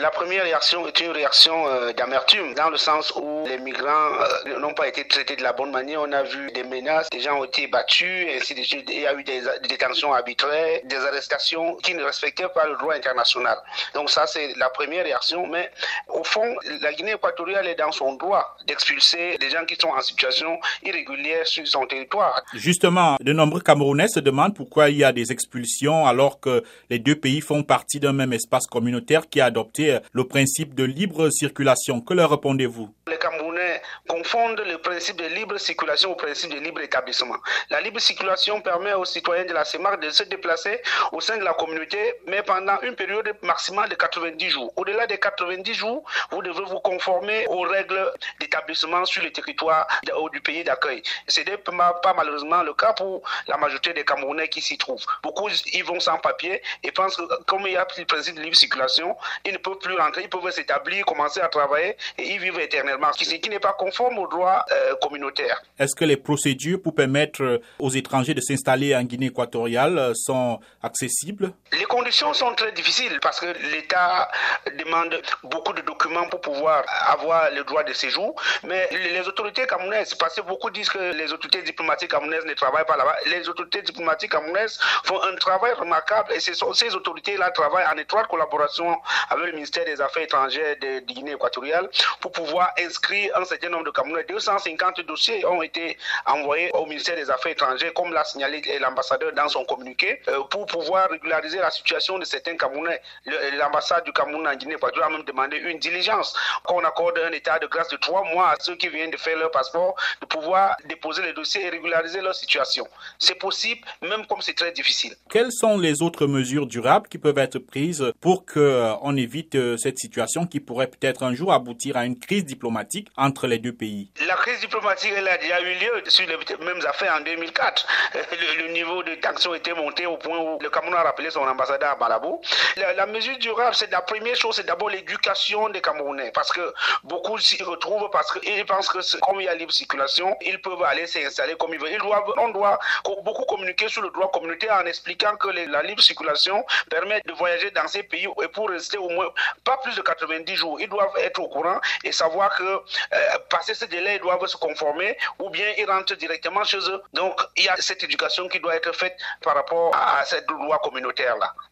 La première réaction est une réaction euh, d'amertume, dans le sens où les migrants euh, n'ont pas été traités de la bonne manière. On a vu des menaces, des gens ont été battus, ainsi de suite. Il y a eu des, des détentions arbitraires, des arrestations qui ne respectaient pas le droit international. Donc ça, c'est la première réaction. Mais au fond, la Guinée équatoriale est dans son droit d'expulser les gens qui sont en situation irrégulière sur son territoire. Justement, de nombreux Camerounais se demandent pourquoi il y a des expulsions alors que les deux pays font partie d'un même espace communautaire qui a adopté le principe de libre circulation. Que leur répondez-vous? Confondent le principe de libre circulation au principe de libre établissement. La libre circulation permet aux citoyens de la CEMAR de se déplacer au sein de la communauté, mais pendant une période maximale de 90 jours. Au-delà des 90 jours, vous devez vous conformer aux règles d'établissement sur le territoire du pays d'accueil. Ce n'est pas malheureusement le cas pour la majorité des Camerounais qui s'y trouvent. Beaucoup y vont sans papier et pensent que comme il y a le principe de libre circulation, ils ne peuvent plus rentrer, ils peuvent s'établir, commencer à travailler et y vivre éternellement, ce qui n'est pas conforme au droit euh, communautaire. Est-ce que les procédures pour permettre aux étrangers de s'installer en Guinée équatoriale sont accessibles? Les conditions sont très difficiles parce que l'État demande beaucoup de documents pour pouvoir avoir le droit de séjour, mais les autorités camerounaises, parce que beaucoup disent que les autorités diplomatiques camerounaises ne travaillent pas là-bas, les autorités diplomatiques camerounaises font un travail remarquable et ce sont ces autorités-là travaillent en étroite collaboration avec le ministère des Affaires étrangères de, Guinée équatoriale pour pouvoir inscrire un certain nombre de Camerounais. 250 dossiers ont été envoyés au ministère des Affaires étrangères, comme l'a signalé l'ambassadeur dans son communiqué, pour pouvoir régulariser la situation de certains Camerounais. L'ambassade du Cameroun en Guinée équatoriale a même demandé une diligence, qu'on accorde un état de grâce de trois mois à ceux qui viennent de faire leur passeport, de pouvoir déposer les dossiers et régulariser leur situation. C'est possible, même comme c'est très difficile. Quelles sont les autres mesures durables qui peuvent être prises pour qu'on évite cette situation qui pourrait peut-être un jour aboutir à une crise diplomatique entre les deux pays La crise diplomatique, elle a déjà eu lieu sur les mêmes affaires en 2004. Le, le niveau de tension était monté au point où le Cameroun a rappelé son ambassadeur à Malabo. La, mesure durable, c'est la première chose, c'est d'abord l'éducation des Camerounais. Parce que beaucoup s'y retrouvent parce qu'ils pensent que comme il y a libre circulation, ils peuvent aller s'installer comme ils veulent. Ils doivent, on doit beaucoup communiquer sur le droit communautaire en expliquant que la libre circulation permet de voyager dans ces pays et pour rester au moins pas plus de 90 jours. Ils doivent être au courant et savoir que euh, passer ce délai, ils doivent se conformer ou bien ils rentrent directement chez eux. Donc il y a cette éducation qui doit être faite par rapport à cette loi communautaire-là.